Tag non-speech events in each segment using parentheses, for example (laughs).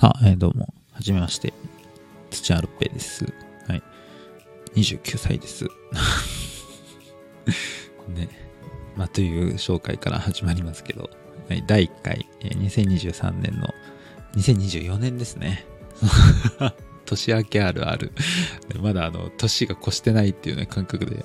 さあ、えーどうも、はじめまして。土屋ルッペです。はい。29歳です。(laughs) ね。まあ、という紹介から始まりますけど、はい、第1回、えー2023年の、2024年ですね。年明けあるある。(laughs) まだあの、年が越してないっていうね、感覚で、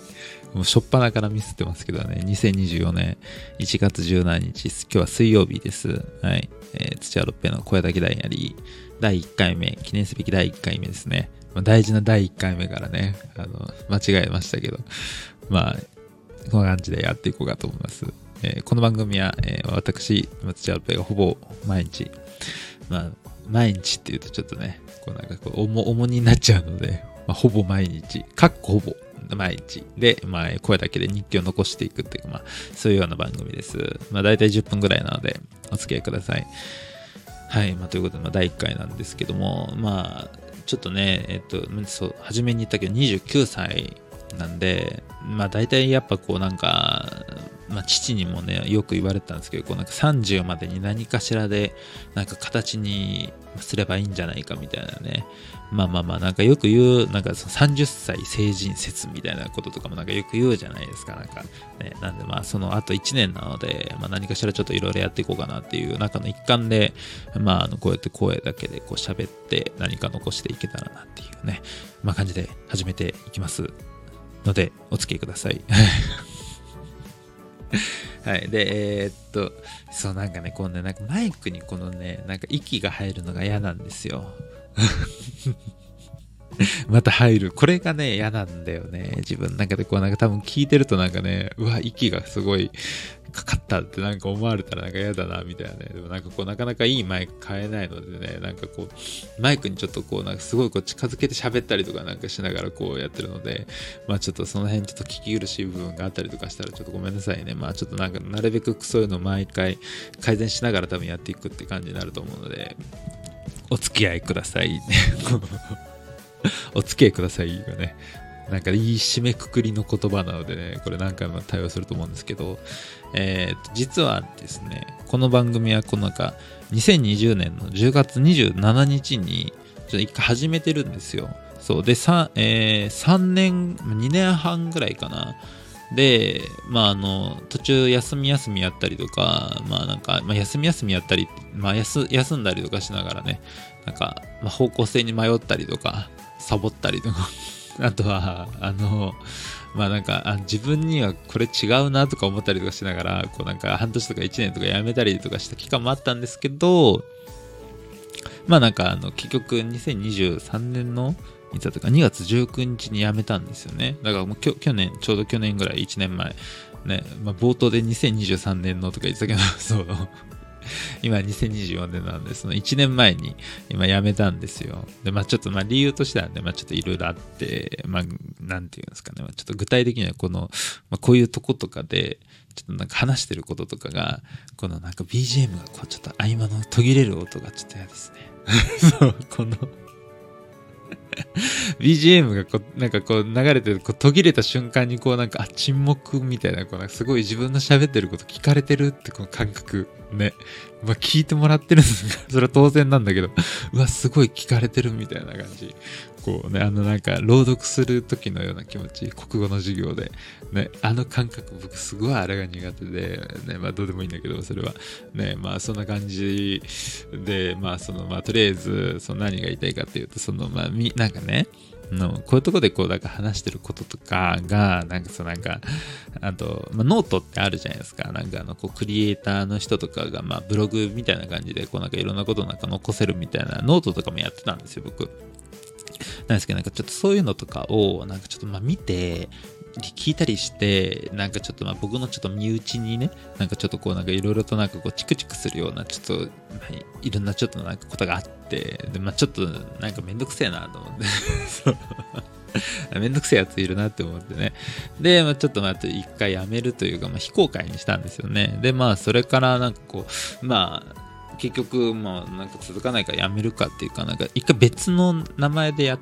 もう初っ端からミスってますけどね、2024年1月17日、今日は水曜日です。はい。えー土屋ロッペの声だけダイアリー、第1回目、記念すべき第1回目ですね。まあ大事な第1回目からね、あの、間違えましたけど、まあ、こんな感じでやっていこうかと思います。えーこの番組は、えー私、土屋ロッペがほぼ毎日、まあ、毎日っていうとちょっとね、こうなんかこう重、重になっちゃうので、まあ、ほぼ毎日、かっこほぼ毎日で、まあ、声だけで日記を残していくっていうか、まあ、そういうような番組です。まあ、大体10分ぐらいなので、お付き合いください。はい、まあ、ということで、まあ、第1回なんですけども、まあ、ちょっとね、えっと、そう、初めに言ったけど、29歳なんで、まあ、大体やっぱこう、なんか、まあ、父にもね、よく言われたんですけど、こうなんか30までに何かしらで、なんか形にすればいいんじゃないかみたいなね。まあまあまあ、なんかよく言う、なんかその30歳成人説みたいなこととかもなんかよく言うじゃないですか。なんかね、なんでまあそのあと1年なので、まあ何かしらちょっといろいろやっていこうかなっていう中の一環で、まああのこうやって声だけでこう喋って何か残していけたらなっていうね、まあ感じで始めていきますので、お付き合いください。(laughs) (laughs) はい。で、えーっと、そう、なんかね、このね、なんかマイクにこのね、なんか息が入るのが嫌なんですよ。(laughs) また入る。これがね、嫌なんだよね。自分の中でこう、なんか多分聞いてるとなんかね、うわ、息がすごいかかったってなんか思われたらなんか嫌だな、みたいなね。でもなんかこう、なかなかいいマイク買えないのでね、なんかこう、マイクにちょっとこう、なんかすごいこう近づけて喋ったりとかなんかしながらこうやってるので、まあちょっとその辺ちょっと聞き苦しい部分があったりとかしたらちょっとごめんなさいね。まあちょっとなんかなるべくそういうの毎回改善しながら多分やっていくって感じになると思うので、お付き合いください。(laughs) (laughs) お付き合いくださいがね、なんかいい締めくくりの言葉なのでね、これ何回も対応すると思うんですけど、えーと実はですね、この番組はこのなんか2020年の10月27日にちょっと一回始めてるんですよ。そう。で、3, えー3年、2年半ぐらいかな。で、まあ、あの、途中休み休みやったりとか、まあなんか、まあ、休み休みやったり、まあ休、休んだりとかしながらね、なんか、まあ、方向性に迷ったりとか、サボったりとか、(laughs) あとは、あの、まあなんかあ自分にはこれ違うなとか思ったりとかしながらこうなんか半年とか1年とかやめたりとかした期間もあったんですけどまあなんかあの結局2023年のいつだったか2月19日に辞めたんですよね。だからもうきょ去年ちょうど去年ぐらい1年前ね、まあ、冒頭で2023年のとか言ってたけど (laughs) そう。今2024年なんでその1年前に今辞めたんですよ。でまあちょっとまあ理由としてはねまあちょっといろいろあってまあなんていうんですかね、まあちょっと具体的にはこの、まあ、こういうとことかでちょっとなんか話してることとかがこのなんか BGM がこうちょっと合間の途切れる音がちょっと嫌ですね。(laughs) そうこの (laughs) BGM がこうなんかこう流れてこう途切れた瞬間にこうなんかあ沈黙みたいなこうなんかすごい自分の喋ってること聞かれてるってこの感覚。ね。まあ聞いてもらってるんですがそれは当然なんだけどうわすごい聞かれてるみたいな感じ。こうねあのなんか朗読する時のような気持ち国語の授業で。ねあの感覚僕すごいあれが苦手でねまあどうでもいいんだけどそれは。ねまあそんな感じでまあそのまあとりあえずその何が言いたいかっていうとそのまあみなんかねのこういうとこでこうなんか話してることとかがなんかそうなんかあと、まあ、ノートってあるじゃないですか。なんかあのこうクリエイターの人とかがまあブログみたいな感じでこうなんかいろんなことなんか残せるみたいなノートとかもやってたんですよ僕。なんですけどなんかちょっとそういうのとかをなんかちょっとまあ見て聞いたりしてなんかちょっとまあ僕のちょっと身内にねなんかちょっとこうなんかいろいろとなんかこうチクチクするようなちょっと、まあいろんなちょっとなんかことがあってでまあちょっとなんかめんどくせえなと思ってめんどくせえやついるなって思ってね。で、まあ、ちょっとまあ一回やめるというか、まあ、非公開にしたんですよね。でまあそれからなんかこうまあ結局まあなんか続かないからやめるかっていうかなんか一回別の名前でや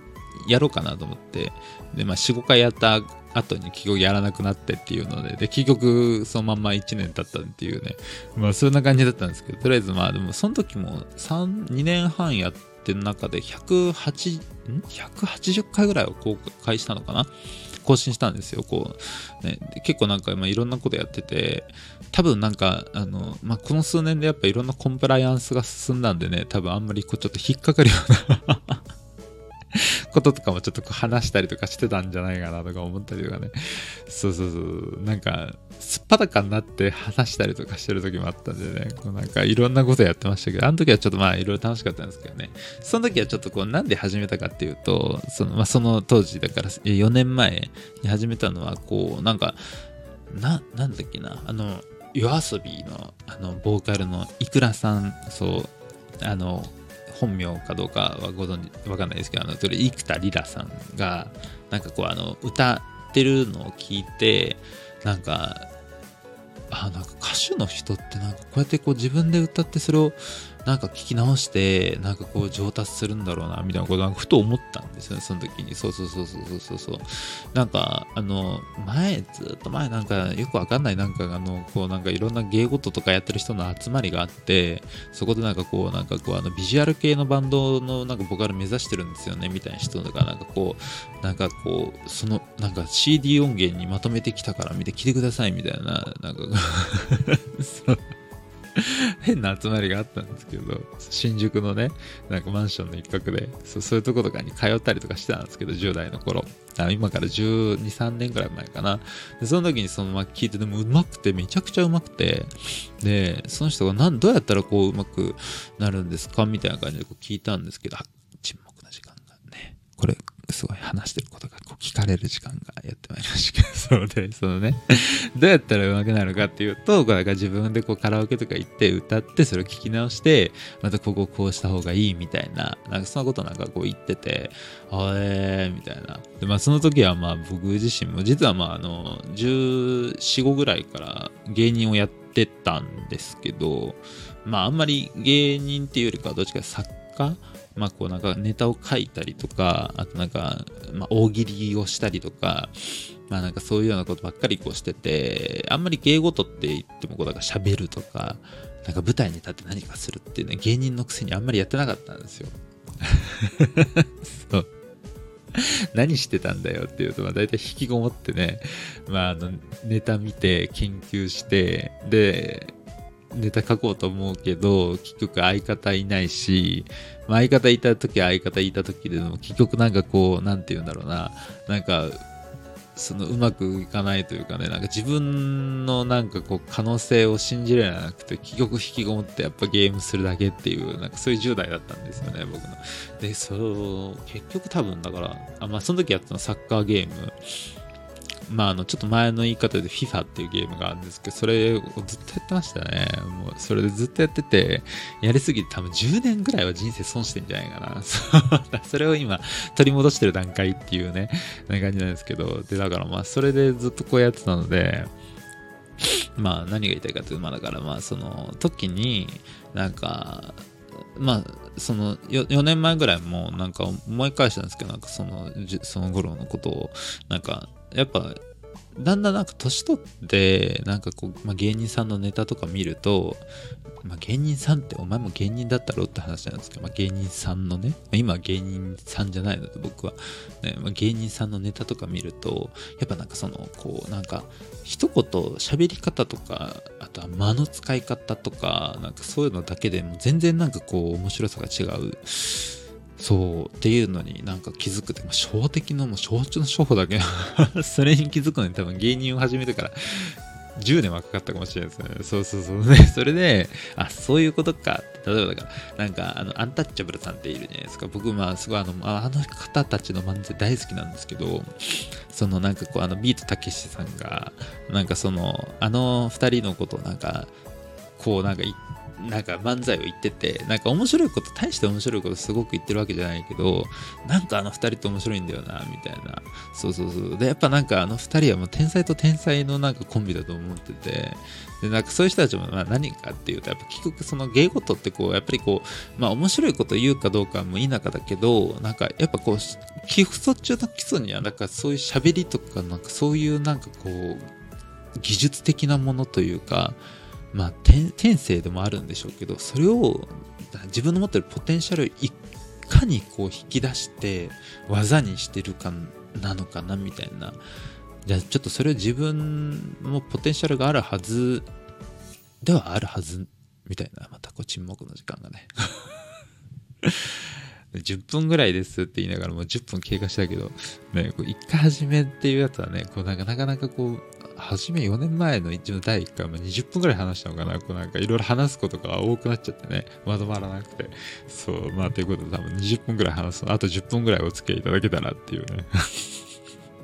やろうかなと思ってでまあ45回やった後に結局やらなくなってっていうので、で、結局そのまんま1年経ったっていうね、まあそんな感じだったんですけど、とりあえずまあでもその時も、2年半やってる中で108、ん ?180 回ぐらいを公開したのかな？更新したんですよ。こう、ね、結構なんか、まあ、いろんなことやってて、多分なんか、あの、まあ、この数年でやっぱいろんなコンプライアンスが進んだんでね、多分あんまりこうちょっと引っかかるようなこととかもちょっと話したりとかしてたんじゃないかなとか思ったりとかね。そうそうそう。なんか、すっぱだかになって話したりとかしてる時もあったんでね、こうなんかいろんなことやってましたけど、あの時はちょっとまあいろいろ楽しかったんですけどね。その時はちょっとこうなんで始めたかっていうと、そのまあその当時だから4年前に始めたのは、こうなんか、な、なんだっけな、あの、夜遊びのあのボーカルのいくらさん、そう、あの、本名かどうかはご存知わかんないですけどあのそれ生田リラさんがなんかこうあの歌ってるのを聞いてなんかあなんか歌手の人ってなんかこうやってこう自分で歌ってそれをなんか聞き直して、なんかこう上達するんだろうな、みたいなことなんかふと思ったんですよね、その時に。そうそうそうそうそうそう。なんか、あの、前、ずっと前なんかよくわかんないなんかあの、こうなんかいろんな芸事とかやってる人の集まりがあって、そこでなんかこう、なんかこう、あの、ビジュアル系のバンドのなんかボカル目指してるんですよね、みたいな人とか、なんかこう、なんかこう、その、なんか CD 音源にまとめてきたから見て聞いてください、みたいな、なんか (laughs) そう (laughs) 変な集まりがあったんですけど、新宿のね、なんかマンションの一角で、そうそういうとことかに通ったりとかしてたんですけど、10代の頃。あ今から12、3年ぐらい前かな。で、その時にそのまま聞いて、でもうまくて、めちゃくちゃうまくて、で、その人がなんどうやったらこううまくなるんですか？みたいな感じでこう聞いたんですけど、沈黙な時間がね、これすごい話してることがこう聞かれる時間がやってまいりましたけど、(laughs) そうで、そのね、(laughs) どうやったら上手くなるかっていうと、こう自分でこうカラオケとか行って歌って、それを聞き直して、またこここうした方がいいみたいな、なんかそんなことなんかこう言ってて、あえーみたいな。で、まあその時はまあ僕自身も、実はまああの、14、5ぐらいから芸人をやってたんですけど、まああんまり芸人っていうよりかはどっちか作家まあこうなんかネタを書いたりとか、あとなんか、まあ大喜利をしたりとか、まあなんかそういうようなことばっかりこうしてて、あんまり芸事って言ってもこうなんか喋るとか、なんか舞台に立って何かするっていうね、芸人のくせにあんまりやってなかったんですよ。そう。何してたんだよっていうと、まあ大体引きこもってね、まああの、ネタ見て研究して、で、ネタ書こうと思うけど、結局相方いないし、まあ、相方いた時は相方いた時でも、結局なんかこう、なんて言うんだろうな、なんか、そのうまくいかないというかね、なんか自分のなんかこう可能性を信じられなくて、結局引きこもってやっぱゲームするだけっていう、なんかそういう10代だったんですよね、僕の。で、そう、結局多分だから、あまあその時やったのサッカーゲーム。まあ、あの、ちょっと前の言い方で FIFA っていうゲームがあるんですけど、それをずっとやってましたね。もう、それでずっとやってて、やりすぎて多分10年ぐらいは人生損してんじゃないかな。(laughs) それを今、取り戻してる段階っていうね、な感じなんですけど、で、だからまあ、それでずっとこうやってたので、まあ、何が言いたいかというと、まあ、だからまあ、その時に、なんか、まあ、その 4, 4年前ぐらいもなんか思い返したんですけど、なんかその、その頃のことを、なんかやっぱだんだんなんか年取ってなんかこう、まあ、芸人さんのネタとか見ると、まあ、芸人さんってお前も芸人だったろって話なんですけど、まあ、芸人さんのね、まあ、今は芸人さんじゃないので僕は、ねまあ、芸人さんのネタとか見るとやっぱなんかそのこうなんか一言喋り方とかあとは間の使い方とかなんかそういうのだけでも全然なんかこう面白さが違う。そうっていうのになんか気づくって、まあ、小的のもう象徴の処方だけ (laughs) それに気づくのに多分芸人を始めてから10年はかかったかもしれないですね。そうそうそう。ね、それで、あ、そういうことか。例えばだから、なんか、あの、アンタッチャブルさんっているじゃないですか。僕、まあ、すごいあの、あの方たちの漫才大好きなんですけど、そのなんかこう、あの、ビートたけしさんが、なんかその、あの二人のことをなんか、こうなんかなんか漫才を言ってて、なんか面白いこと、大して面白いことすごく言ってるわけじゃないけど、なんかあの二人って面白いんだよな、みたいな。そうそうそう。で、やっぱなんかあの二人はもう天才と天才のなんかコンビだと思ってて、で、なんかそういう人たちもまあ何かっていうと、やっぱ結局その芸事ってこう、やっぱりこう、まあ面白いこと言うかどうかも否かだけど、なんかやっぱこう、寄付そ中の基礎には、なんかそういう喋りとか、なんかそういうなんかこう、技術的なものというか、まあ、天性でもあるんでしょうけど、それを自分の持ってるポテンシャルをいかにこう引き出して技にしてるかなのかなみたいな。じゃあちょっとそれを自分もポテンシャルがあるはずではあるはずみたいな、またこう沈黙の時間がね。10分ぐらいですって言いながらもう10分経過したけど、ね、こう1回始めっていうやつはね、こうなんかなかなかこう、初め4年前の一応第1回も20分ぐらい話したのかな、こうなんかいろいろ話すことが多くなっちゃってね、まとまらなくて。そう、まあということで多分20分ぐらい話すあと10分ぐらいお付き合いいただけたらっていうね。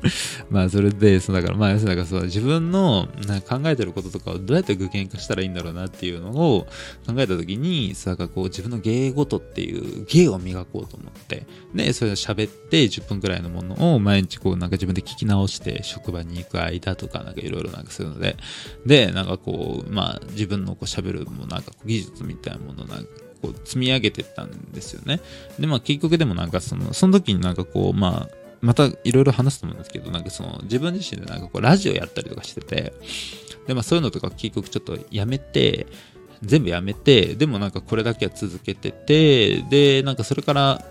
(laughs) まあそれで、そうだからまあ要するにそう自分の考えてることとかをどうやって具現化したらいいんだろうなっていうのを考えた時に、さ、かこう自分の芸事っていう芸を磨こうと思って、で、それを喋って10分くらいのものを毎日こうなんか自分で聞き直して職場に行く間とかなんかいろいろなんかするので、で、なんかこう、まあ自分のこう喋るもなんか技術みたいなものなんかこう積み上げてったんですよね。で、まあ結局でもなんかその、その時になんかこう、まあまたいろいろ話すと思うんですけど、なんかその自分自身でなんかこうラジオやったりとかしてて、で、まあそういうのとか結局ちょっとやめて、全部やめて、でもなんかこれだけは続けてて、で、なんかそれから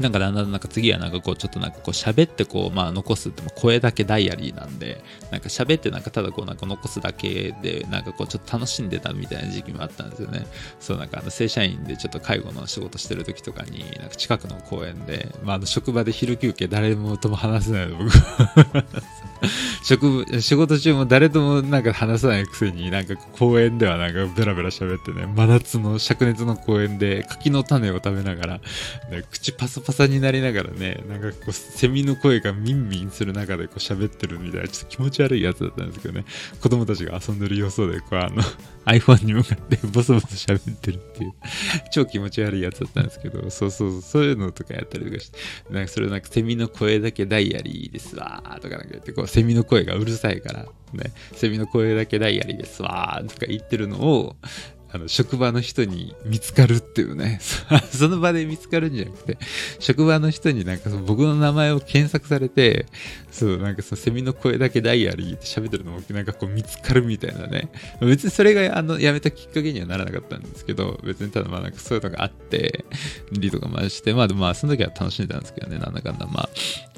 なんかだんだんなんか次はなんかこうちょっとなんかこう喋ってこうまあ残すって声だけダイアリーなんでなんか喋ってなんかただこうなんか残すだけでなんかこうちょっと楽しんでたみたいな時期もあったんですよね。そうなんかあの正社員でちょっと介護の仕事してる時とかになんか近くの公園でまああの職場で昼休憩誰もとも話せないの僕。(laughs) 職仕事中も誰ともなんか話さないくせになんか公園ではなんかベラベラ喋ってね真夏の灼熱の公園で柿の種を食べながら、ね、口パサパサになりながらねなんかこうセミの声がミンミンする中でこう喋ってるみたいなちょっと気持ち悪いやつだったんですけどね。子供たちが遊んでる様子でこうあの (laughs) iPhone に向かってボソボソ喋ってるっていう。超気持ち悪いやつだったんですけどそうそうそういうのとかやったりとかして。なんかそれなんかセミの声だけダイアリーですわーとかなんか言ってこうセミの声がうるさいから、ね、セミの声だけダイアリーですわーとか言ってるのを、あの、職場の人に見つかるっていうね。(laughs) その場で見つかるんじゃなくて、職場の人になんかその僕の名前を検索されて、そう、なんかそのセミの声だけダイアリーって喋ってるのもなんかこう見つかるみたいなね。別にそれがあの、辞めたきっかけにはならなかったんですけど、別にただまあなんかそういうのがあって、リとかまして、まあでもまあその時は楽しんでたんですけどね、なんだかんだまあ、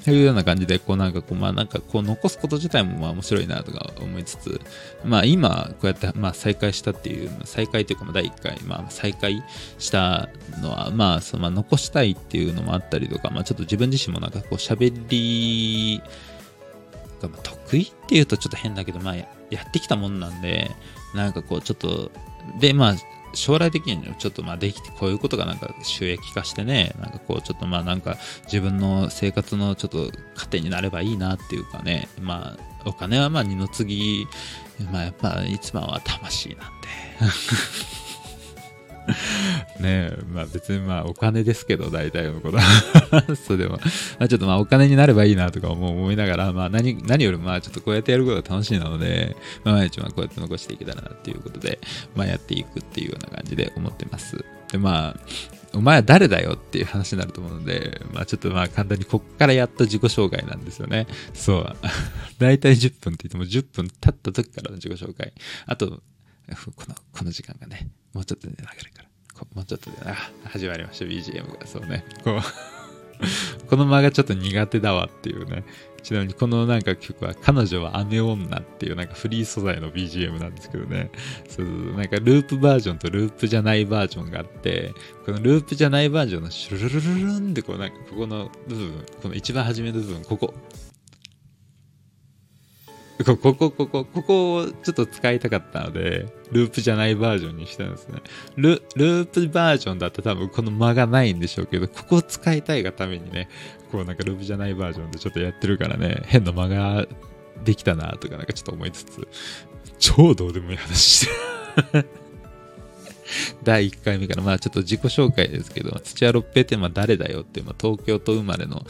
というような感じで、こうなんかこう、まあなんかこう残すこと自体もまあ面白いなとか思いつつ、まあ今こうやってまあ再開したっていう、再開というか第1回、まあ再開したのは、まあそのまあ残したいっていうのもあったりとか、まあちょっと自分自身もなんかこう喋りが得意っていうとちょっと変だけど、まあやってきたもんなんで、なんかこうちょっと、でまあ将来的にはちょっとまあできてこういうことがなんか収益化してねなんかこうちょっとまあなんか自分の生活のちょっと糧になればいいなっていうかねまあお金はまあ二の次まあやっぱいつもは魂なんで (laughs) ねえ、まあ別にまあお金ですけど、大体のことは (laughs) そうでも、まあちょっとまあお金になればいいなとか思いながら、まあ何、何よりまあちょっとこうやってやることが楽しいなので、まあ毎日はこうやって残していけたらなっていうことで、まあやっていくっていうような感じで思ってます。でまあ、お前は誰だよっていう話になると思うので、まあちょっとまあ簡単にこっからやっと自己紹介なんですよね。そう。(laughs) 大体10分って言っても10分経った時からの自己紹介。あと、この、この時間がね、もうちょっとで流れるから。もうちょっとで、あ、始まりました、BGM が。そうね。こう (laughs) この間がちょっと苦手だわっていうね。ちなみにこのなんか曲は彼女は雨女っていうなんかフリー素材の BGM なんですけどね。そうなんかループバージョンとループじゃないバージョンがあって、このループじゃないバージョンのシュルルルルンってこうなんかここの部分、この一番初めの部分、ここ、ここ、ここ、ここをちょっと使いたかったので、ループじゃないバージョンにしたんですね。ル、ループバージョンだと多分この間がないんでしょうけど、ここを使いたいがためにね、こうなんかループじゃないバージョンでちょっとやってるからね、変な間ができたなとかなんかちょっと思いつつ、超どうでもいい話して (laughs) 第1回目から、まあちょっと自己紹介ですけど、土屋六平ってまあ誰だよって、まあ東京と生まれの、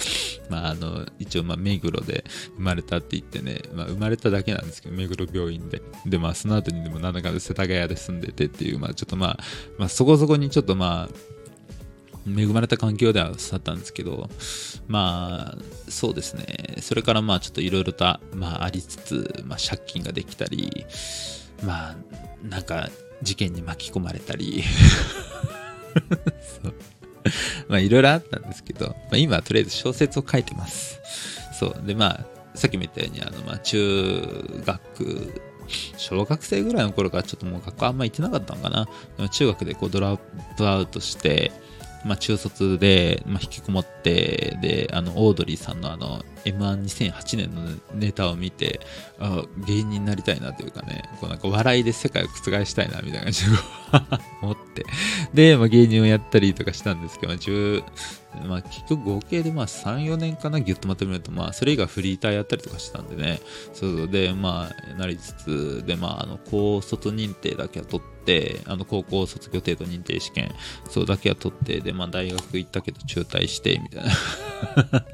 まああの、一応まあ目黒で生まれたって言ってね、まあ生まれただけなんですけど、目黒病院で。で、まあその後にでもなんだかんだ世田谷で住んでてっていう、まあちょっとまあ、まあそこそこにちょっとまあ、恵まれた環境では育ったんですけど、まあ、そうですね。それからまあちょっといろいろと、まあありつつ、まあ借金ができたり、まあ、なんか事件に巻き込まれたり (laughs) そうまあいろいろあったんですけど、まあ、今はとりあえず小説を書いてます。そう。でまあ、さっきも言ったように、あの、まあ中学、小学生ぐらいの頃からちょっともう学校あんま行ってなかったのかな。でも中学でこうドラップアウトして、まあ、中卒で、まあ、引きこもって、で、あの、オードリーさんのあの、M12008 年のネタを見て、あ芸人になりたいなというかね、こうなんか笑いで世界を覆したいなみたいな感じで思って、で、まあ、芸人をやったりとかしたんですけど、10、まあ、結局合計でまあ3、4年かな、ぎゅっとまとめると、まあ、それ以外フリーターやったりとかしてたんでね、そうで、まあ、なりつつ、で、まあ、あの、高卒認定だけは取って、あの、高校卒業程度認定試験、そうだけは取って、で、まあ、大学行ったけど中退して、みたいな。(laughs)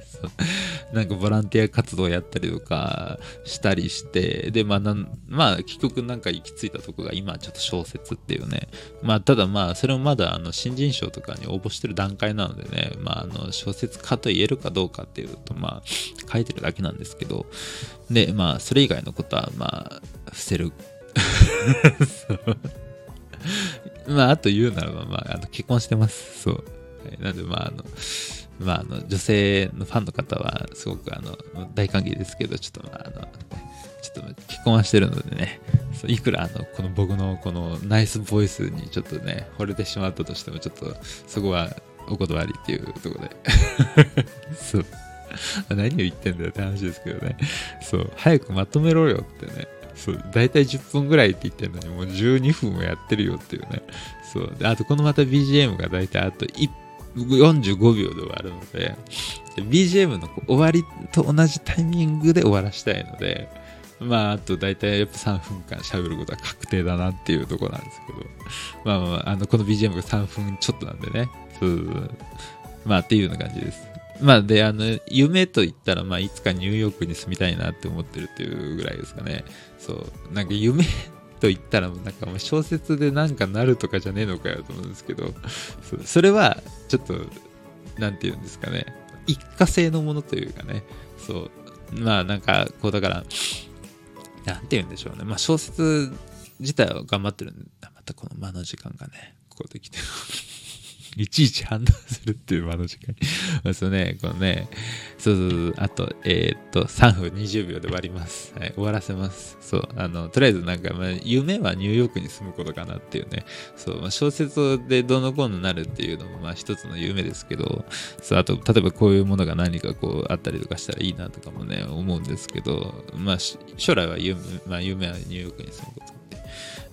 なんかボランティア活動やったりとかしたりして、で、まあ、まあ、結局なんか行き着いたとこが今ちょっと小説っていうね。まあ、ただまあ、それもまだあの新人賞とかに応募してる段階なのでね、まあ、あの小説家と言えるかどうかっていうと、まあ、書いてるだけなんですけど、で、まあ、それ以外のことは、まあ、伏せる。(laughs) (laughs) まあ、あと言うならば、まあ、あの結婚してます。そう。なんで、まあ、あの、まあ、あの女性のファンの方はすごくあの大歓迎ですけど、ちょっと、まあ、あのちょっと結婚はしてるのでね、いくらあのこの僕のこのナイスボイスにちょっとね、惚れてしまったとしても、ちょっとそこはお断りっていうところで。(laughs) そう。何を言ってんだよって話ですけどね。そう。早くまとめろよってね。そう。大体10分ぐらいって言ってんのに、もう12分もやってるよっていうね。そう。で、あとこのまた BGM が大体あと1分45秒で終わるので、BGM の終わりと同じタイミングで終わらしたいので、まあ、あと大体やっぱ3分間喋ることは確定だなっていうとこなんですけど、まあまあ、あの、この BGM が3分ちょっとなんでね、そうまあっていうような感じです。まあで、あの、夢と言ったら、まあいつかニューヨークに住みたいなって思ってるっていうぐらいですかね。そう、なんか夢と言ったら、なんか小説でなんかなるとかじゃねえのかよと思うんですけど、それは、ちょっと、何て言うんですかね、一過性のものというかね、そう、まあなんか、こうだから、何て言うんでしょうね、まあ小説自体は頑張ってるんで、またこの間の時間がね、ここできてる。いちいち判断するっていう間の時間。にそうね、このね、そうそうそう、あと、えー、っと、3分20秒で終わります。はい、終わらせます。そう、あの、とりあえずなんか、まあ、夢はニューヨークに住むことかなっていうね、そう、まあ、小説でどのこうのなるっていうのも、まあ、一つの夢ですけど、そう、あと、例えばこういうものが何かこう、あったりとかしたらいいなとかもね、思うんですけど、まあ、将来は夢、まあ、夢はニューヨークに住むこと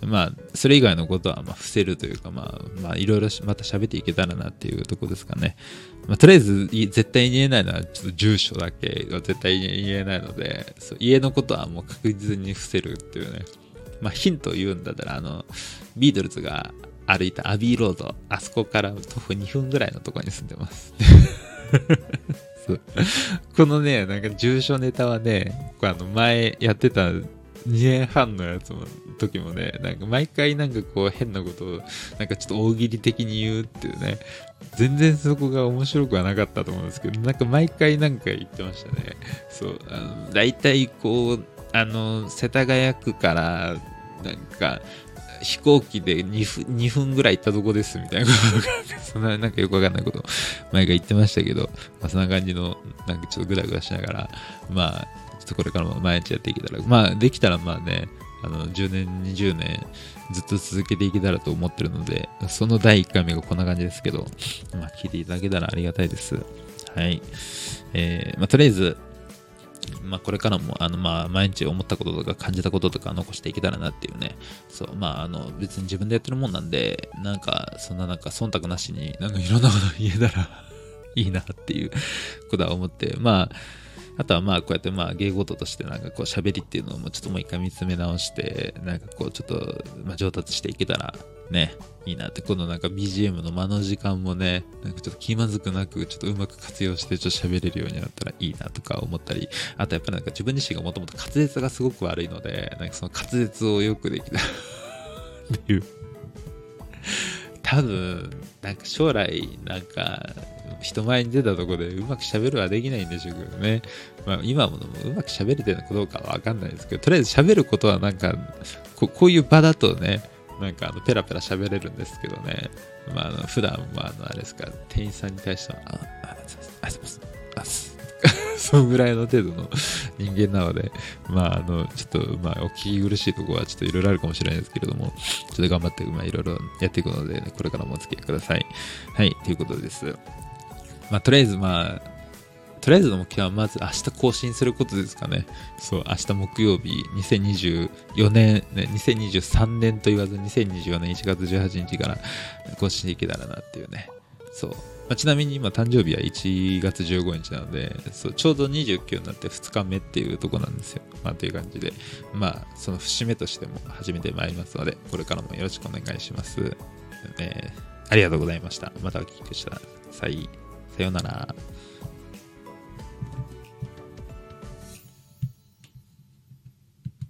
まあ、それ以外のことは、ま、伏せるというか、まあ、まあ、いろいろまた喋っていけたらなっていうとこですかね。まあ、とりあえず、絶対に言えないのは、ちょっと住所だけは絶対に言えないので、そう家のことはもう確実に伏せるっていうね。まあ、ヒントを言うんだったら、あの、ビートルズが歩いたアビーロード、あそこから徒歩2分ぐらいのところに住んでます。(laughs) このね、なんか住所ネタはね、あの前やってた2年半のやつも、時もね、なんか毎回なんかこう変なことを、なんかちょっと大喜利的に言うっていうね、全然そこが面白くはなかったと思うんですけど、なんか毎回なんか言ってましたね。そう、あの、大体こう、あの、世田谷区から、なんか、飛行機で2分 ,2 分ぐらい行ったとこですみたいなことが、(laughs) そんななんかよくわかんないこと前が言ってましたけど、まあ、そんな感じの、なんかちょっとグダグダしながら、まあ、ちょっとこれからも毎日やっていけたら、まあ、できたらまあね、あの、10年、20年、ずっと続けていけたらと思ってるので、その第1回目がこんな感じですけど、まあ、聞いていただけたらありがたいです。はい。えー、まあ、とりあえず、まあ、これからも、あの、まあ、毎日思ったこととか感じたこととか残していけたらなっていうね。そう、まあ、あの、別に自分でやってるもんなんで、なんか、そんななんか、忖度なしに、なんかいろんなこと言えたら (laughs) いいなっていうことは思って、まあ、あとはまあこうやってまあ芸事としてなんかこう喋りっていうのもちょっともう一回見つめ直してなんかこうちょっとまあ上達していけたらね、いいなって、このなんか BGM の間の時間もね、なんかちょっと気まずくなく、ちょっとうまく活用してちょっと喋れるようになったらいいなとか思ったり、あとやっぱなんか自分自身がもともと滑舌がすごく悪いので、なんかその滑舌をよくできたっていう。多分、なんか将来、なんか、人前に出たとこでうまく喋るはできないんでしょうけどね。まあ、今もうまく喋れてるのかどうかはわかんないですけど、とりあえず喋ることはなんかこ、ういう場だとね、なんかあのペラペラ喋れるんですけどね、まあ、あの普段はあのあれですか、店員さんに対しては、あ、あ、あ、すいません、あ、(laughs) そのぐらいの程度の (laughs) 人間なので、まあ、あの、ちょっと、まあ、お聞き苦しいとこはちょっといろいろあるかもしれないですけれども、ちょっと頑張って、まあ、いろいろやっていくので、これからもお付き合いください。はい、ということです。まあ、とりあえず、まあ、とりあえずの目標はまず明日更新することですかね。そう、明日木曜日、2024年、ね、2023年と言わず2024年1月18日から更新できたらなっていうね。そう。まあ、ちなみに今誕生日は1月15日なので、そうちょうど29になって2日目っていうとこなんですよ。まあという感じで、まあその節目としても始めてまいりますので、これからもよろしくお願いします。えー、ありがとうございました。またお聞きください。さようなら。